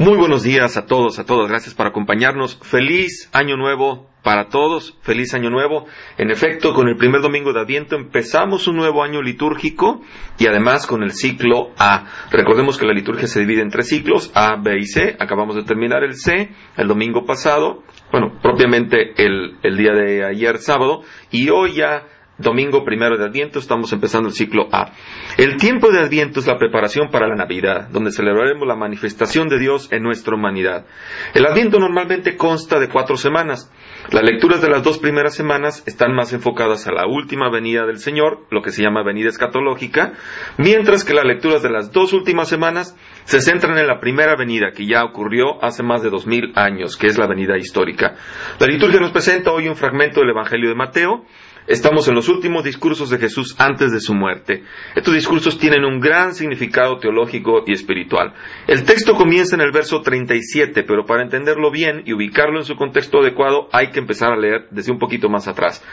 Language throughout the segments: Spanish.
Muy buenos días a todos, a todas. Gracias por acompañarnos. Feliz año nuevo para todos. Feliz año nuevo. En efecto, con el primer domingo de Adviento empezamos un nuevo año litúrgico y además con el ciclo A. Recordemos que la liturgia se divide en tres ciclos, A, B y C. Acabamos de terminar el C el domingo pasado. Bueno, propiamente el, el día de ayer sábado. Y hoy ya domingo primero de Adviento, estamos empezando el ciclo A. El tiempo de Adviento es la preparación para la Navidad, donde celebraremos la manifestación de Dios en nuestra humanidad. El Adviento normalmente consta de cuatro semanas. Las lecturas de las dos primeras semanas están más enfocadas a la última venida del Señor, lo que se llama venida escatológica, mientras que las lecturas de las dos últimas semanas se centran en la primera venida que ya ocurrió hace más de dos mil años, que es la venida histórica. La liturgia nos presenta hoy un fragmento del Evangelio de Mateo, Estamos en los últimos discursos de Jesús antes de su muerte. Estos discursos tienen un gran significado teológico y espiritual. El texto comienza en el verso 37, pero para entenderlo bien y ubicarlo en su contexto adecuado hay que empezar a leer desde un poquito más atrás.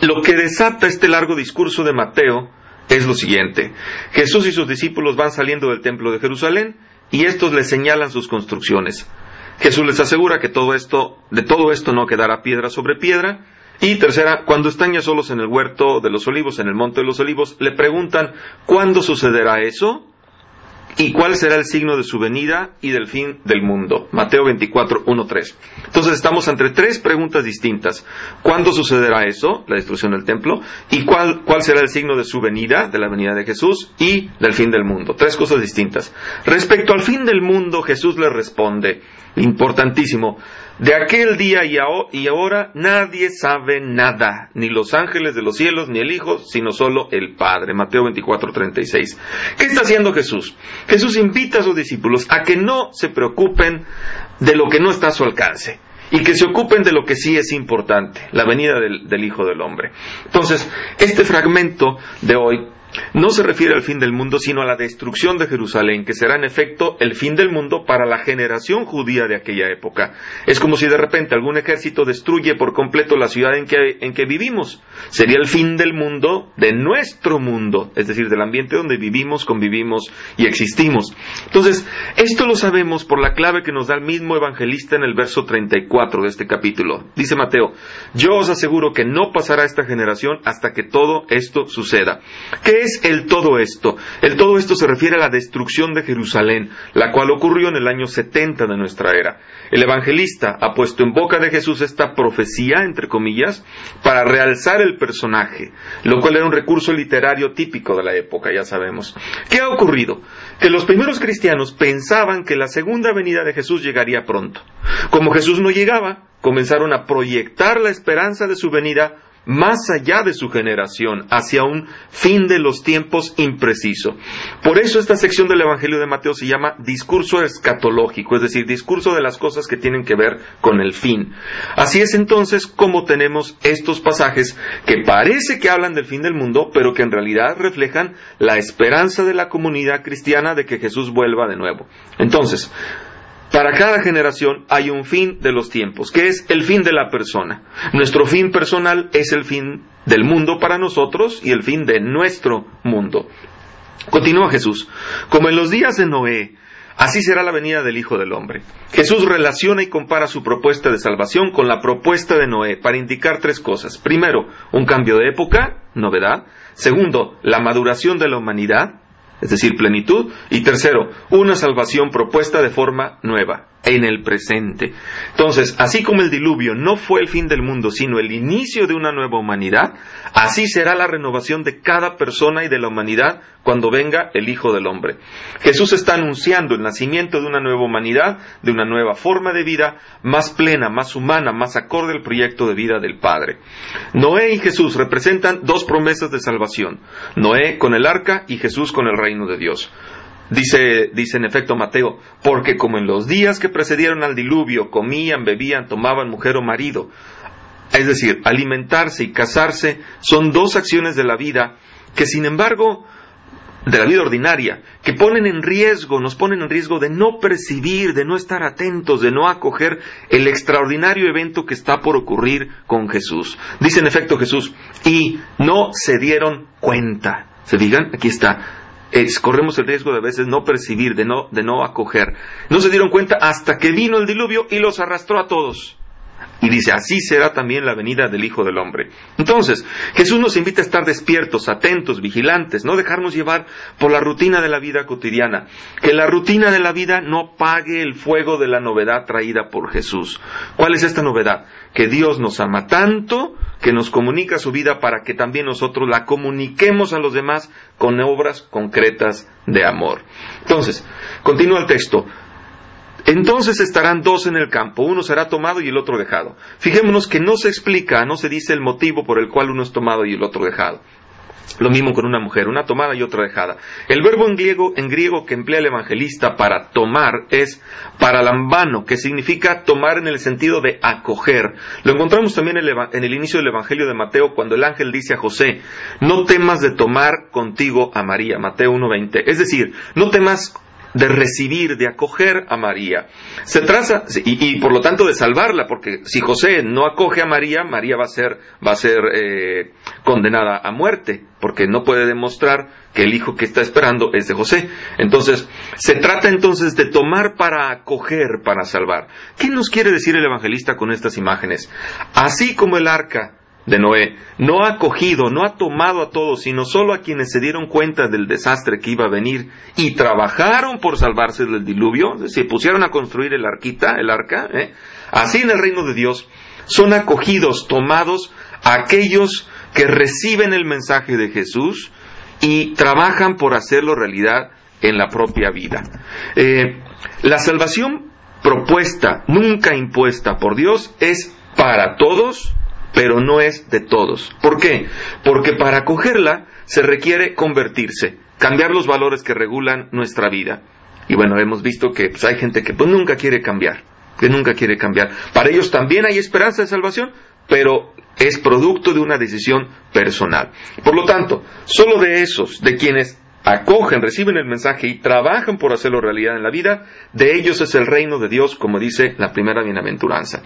Lo que desata este largo discurso de Mateo es lo siguiente. Jesús y sus discípulos van saliendo del templo de Jerusalén y estos les señalan sus construcciones. Jesús les asegura que todo esto, de todo esto no quedará piedra sobre piedra, y tercera, cuando están ya solos en el huerto de los olivos, en el monte de los olivos, le preguntan, ¿cuándo sucederá eso? ¿Y cuál será el signo de su venida y del fin del mundo? Mateo 24, 1, 3. Entonces estamos entre tres preguntas distintas. ¿Cuándo sucederá eso, la destrucción del templo? ¿Y cuál, cuál será el signo de su venida, de la venida de Jesús y del fin del mundo? Tres cosas distintas. Respecto al fin del mundo, Jesús le responde, importantísimo, de aquel día y ahora nadie sabe nada, ni los ángeles de los cielos, ni el Hijo, sino solo el Padre. Mateo 24, 36. ¿Qué está haciendo Jesús? Jesús invita a sus discípulos a que no se preocupen de lo que no está a su alcance y que se ocupen de lo que sí es importante, la venida del, del Hijo del Hombre. Entonces, este fragmento de hoy no se refiere al fin del mundo, sino a la destrucción de Jerusalén, que será en efecto el fin del mundo para la generación judía de aquella época. Es como si de repente algún ejército destruye por completo la ciudad en que, en que vivimos. Sería el fin del mundo, de nuestro mundo, es decir, del ambiente donde vivimos, convivimos y existimos. Entonces, esto lo sabemos por la clave que nos da el mismo evangelista en el verso 34 de este capítulo. Dice Mateo, yo os aseguro que no pasará esta generación hasta que todo esto suceda. ¿Qué es el todo esto? El todo esto se refiere a la destrucción de Jerusalén, la cual ocurrió en el año 70 de nuestra era. El evangelista ha puesto en boca de Jesús esta profecía, entre comillas, para realzar el personaje, lo cual era un recurso literario típico de la época, ya sabemos. ¿Qué ha ocurrido? Que los primeros cristianos pensaban que la segunda venida de Jesús llegaría pronto. Como Jesús no llegaba, comenzaron a proyectar la esperanza de su venida más allá de su generación, hacia un fin de los tiempos impreciso. Por eso esta sección del Evangelio de Mateo se llama discurso escatológico, es decir, discurso de las cosas que tienen que ver con el fin. Así es entonces como tenemos estos pasajes que parece que hablan del fin del mundo, pero que en realidad reflejan la esperanza de la comunidad cristiana de que Jesús vuelva de nuevo. Entonces, para cada generación hay un fin de los tiempos, que es el fin de la persona. Nuestro fin personal es el fin del mundo para nosotros y el fin de nuestro mundo. Continúa Jesús. Como en los días de Noé, así será la venida del Hijo del Hombre. Jesús relaciona y compara su propuesta de salvación con la propuesta de Noé para indicar tres cosas. Primero, un cambio de época, novedad. Segundo, la maduración de la humanidad es decir, plenitud. Y tercero, una salvación propuesta de forma nueva, en el presente. Entonces, así como el diluvio no fue el fin del mundo, sino el inicio de una nueva humanidad, así será la renovación de cada persona y de la humanidad cuando venga el Hijo del Hombre. Jesús está anunciando el nacimiento de una nueva humanidad, de una nueva forma de vida, más plena, más humana, más acorde al proyecto de vida del Padre. Noé y Jesús representan dos promesas de salvación. Noé con el arca y Jesús con el reino de Dios. Dice, dice en efecto Mateo, porque como en los días que precedieron al diluvio comían, bebían, tomaban mujer o marido, es decir, alimentarse y casarse son dos acciones de la vida que sin embargo de la vida ordinaria, que ponen en riesgo, nos ponen en riesgo de no percibir, de no estar atentos, de no acoger el extraordinario evento que está por ocurrir con Jesús. Dice en efecto Jesús, y no se dieron cuenta. Se digan, aquí está, corremos el riesgo de a veces no percibir, de no, de no acoger. No se dieron cuenta hasta que vino el diluvio y los arrastró a todos. Y dice, así será también la venida del Hijo del Hombre. Entonces, Jesús nos invita a estar despiertos, atentos, vigilantes, no dejarnos llevar por la rutina de la vida cotidiana. Que la rutina de la vida no pague el fuego de la novedad traída por Jesús. ¿Cuál es esta novedad? Que Dios nos ama tanto que nos comunica su vida para que también nosotros la comuniquemos a los demás con obras concretas de amor. Entonces, continúa el texto. Entonces estarán dos en el campo, uno será tomado y el otro dejado. Fijémonos que no se explica, no se dice el motivo por el cual uno es tomado y el otro dejado. Lo mismo con una mujer, una tomada y otra dejada. El verbo en griego, que emplea el evangelista para tomar es paralambano, que significa tomar en el sentido de acoger. Lo encontramos también en el inicio del Evangelio de Mateo cuando el ángel dice a José, no temas de tomar contigo a María, Mateo 1.20. Es decir, no temas de recibir, de acoger a María. Se trata, y, por lo tanto de salvarla, porque si José no acoge a María, María va a ser, va a ser eh, condenada a muerte, porque no puede demostrar que el hijo que está esperando es de José. Entonces, se trata entonces de tomar para acoger, para salvar. ¿Qué nos quiere decir el evangelista con estas imágenes? Así como el arca de Noé no ha acogido, no ha tomado a todos, sino solo a quienes se dieron cuenta del desastre que iba a venir y trabajaron por salvarse del diluvio, se pusieron a construir el arquita, el arca, ¿eh? así en el reino de Dios son acogidos, tomados aquellos que reciben el mensaje de Jesús y trabajan por hacerlo realidad en la propia vida. Eh, la salvación propuesta, nunca impuesta por Dios, es para todos, pero no es de todos. ¿Por qué? Porque para acogerla se requiere convertirse, cambiar los valores que regulan nuestra vida. Y bueno, hemos visto que pues, hay gente que pues, nunca quiere cambiar, que nunca quiere cambiar. Para ellos también hay esperanza de salvación, pero es producto de una decisión personal. Por lo tanto, solo de esos, de quienes acogen, reciben el mensaje y trabajan por hacerlo realidad en la vida, de ellos es el reino de Dios, como dice la primera bienaventuranza.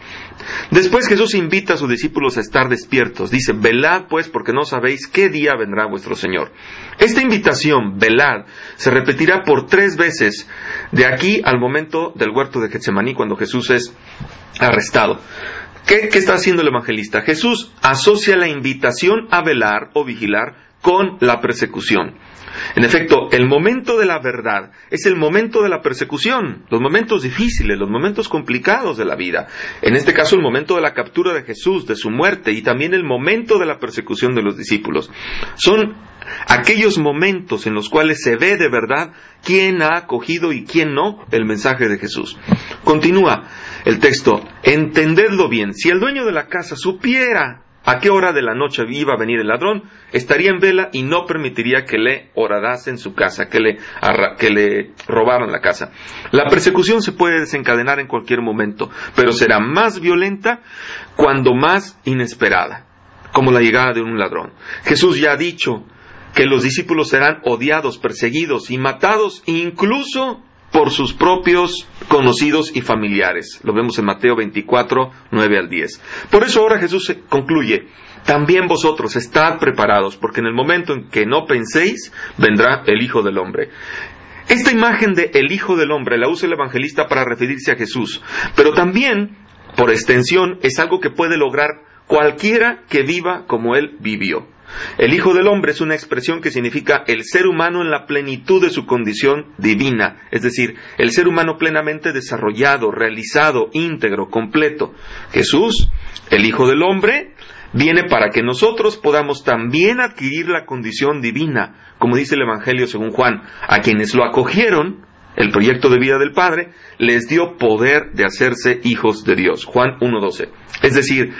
Después Jesús invita a sus discípulos a estar despiertos. Dice, velad pues porque no sabéis qué día vendrá vuestro Señor. Esta invitación, velad, se repetirá por tres veces de aquí al momento del huerto de Getsemaní, cuando Jesús es arrestado. ¿Qué, ¿Qué está haciendo el evangelista? Jesús asocia la invitación a velar o vigilar con la persecución. En efecto, el momento de la verdad es el momento de la persecución, los momentos difíciles, los momentos complicados de la vida. En este caso, el momento de la captura de Jesús, de su muerte y también el momento de la persecución de los discípulos. Son aquellos momentos en los cuales se ve de verdad quién ha acogido y quién no el mensaje de Jesús. Continúa el texto, entendedlo bien, si el dueño de la casa supiera a qué hora de la noche iba a venir el ladrón, estaría en vela y no permitiría que le horadase en su casa, que le, que le robaran la casa. La persecución se puede desencadenar en cualquier momento, pero será más violenta cuando más inesperada, como la llegada de un ladrón. Jesús ya ha dicho que los discípulos serán odiados, perseguidos y matados incluso por sus propios conocidos y familiares. Lo vemos en Mateo 24, 9 al 10. Por eso ahora Jesús concluye, también vosotros estad preparados, porque en el momento en que no penséis, vendrá el Hijo del Hombre. Esta imagen de el Hijo del Hombre la usa el evangelista para referirse a Jesús, pero también, por extensión, es algo que puede lograr cualquiera que viva como Él vivió. El Hijo del Hombre es una expresión que significa el ser humano en la plenitud de su condición divina, es decir, el ser humano plenamente desarrollado, realizado, íntegro, completo. Jesús, el Hijo del Hombre, viene para que nosotros podamos también adquirir la condición divina, como dice el Evangelio según Juan, a quienes lo acogieron, el proyecto de vida del Padre, les dio poder de hacerse hijos de Dios. Juan 1.12. Es decir,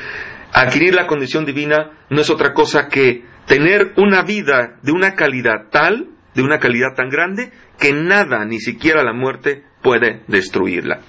Adquirir la condición divina no es otra cosa que tener una vida de una calidad tal, de una calidad tan grande, que nada, ni siquiera la muerte, puede destruirla.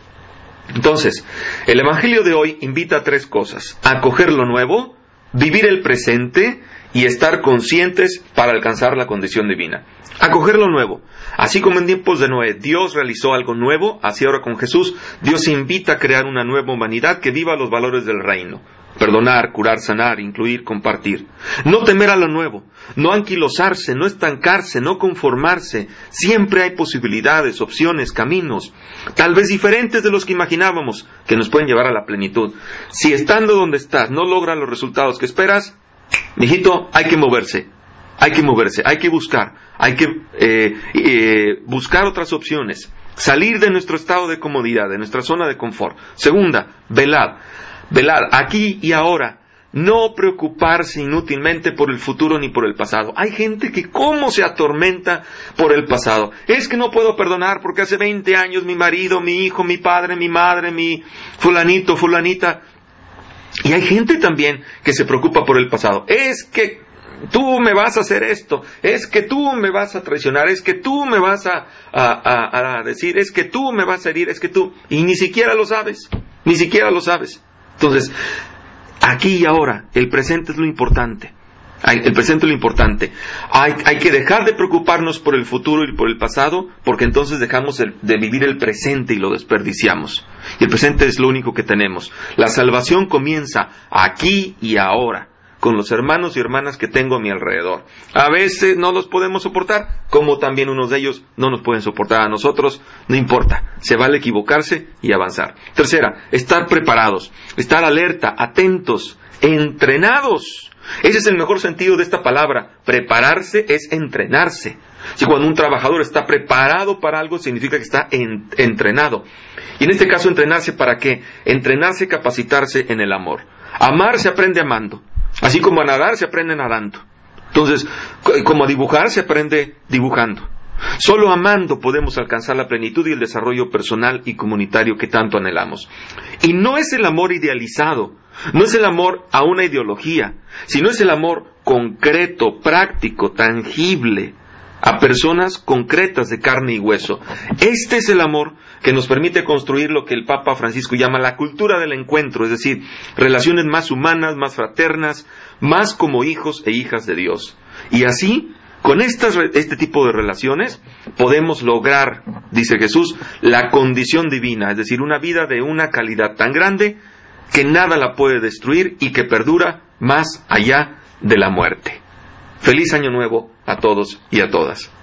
Entonces, el Evangelio de hoy invita a tres cosas. A coger lo nuevo, vivir el presente y estar conscientes para alcanzar la condición divina. Acoger lo nuevo. Así como en tiempos de Noé Dios realizó algo nuevo, así ahora con Jesús Dios invita a crear una nueva humanidad que viva los valores del reino perdonar, curar, sanar, incluir, compartir. No temer a lo nuevo, no anquilosarse, no estancarse, no conformarse. Siempre hay posibilidades, opciones, caminos, tal vez diferentes de los que imaginábamos, que nos pueden llevar a la plenitud. Si estando donde estás no logras los resultados que esperas, mijito, hay que moverse. Hay que moverse, hay que buscar, hay que eh, eh, buscar otras opciones, salir de nuestro estado de comodidad, de nuestra zona de confort. Segunda, velad. Velar aquí y ahora, no preocuparse inútilmente por el futuro ni por el pasado. Hay gente que cómo se atormenta por el pasado. Es que no puedo perdonar porque hace 20 años mi marido, mi hijo, mi padre, mi madre, mi fulanito, fulanita. Y hay gente también que se preocupa por el pasado. Es que tú me vas a hacer esto, es que tú me vas a traicionar, es que tú me vas a, a, a decir, es que tú me vas a herir, es que tú, y ni siquiera lo sabes, ni siquiera lo sabes. Entonces, aquí y ahora, el presente es lo importante. El presente es lo importante. Hay, que dejar de preocuparnos por el futuro y por el pasado, porque entonces dejamos de vivir el presente y lo desperdiciamos. Y el presente es lo único que tenemos. La salvación comienza aquí y ahora con los hermanos y hermanas que tengo a mi alrededor. A veces no los podemos soportar, como también unos de ellos no nos pueden soportar a nosotros, no importa, se vale equivocarse y avanzar. Tercera, estar preparados, estar alerta, atentos, entrenados. Ese es el mejor sentido de esta palabra. Prepararse es entrenarse. Si cuando un trabajador está preparado para algo, significa que está entrenado. Y en este caso, entrenarse para qué? Entrenarse, capacitarse en el amor. Amar se aprende amando. Así como a nadar se aprende nadando. Entonces, como a dibujar se aprende dibujando. Solo amando podemos alcanzar la plenitud y el desarrollo personal y comunitario que tanto anhelamos. Y no es el amor idealizado, no es el amor a una ideología, sino es el amor concreto, práctico, tangible, a personas concretas de carne y hueso. Este es el amor que nos permite construir lo que el Papa Francisco llama la cultura del encuentro, es decir, relaciones más humanas, más fraternas, más como hijos e hijas de Dios. Y así, con este tipo de relaciones, podemos lograr, dice Jesús, la condición divina, es decir, una vida de una calidad tan grande que nada la puede destruir y que perdura más allá de la muerte. Feliz año nuevo a todos y a todas.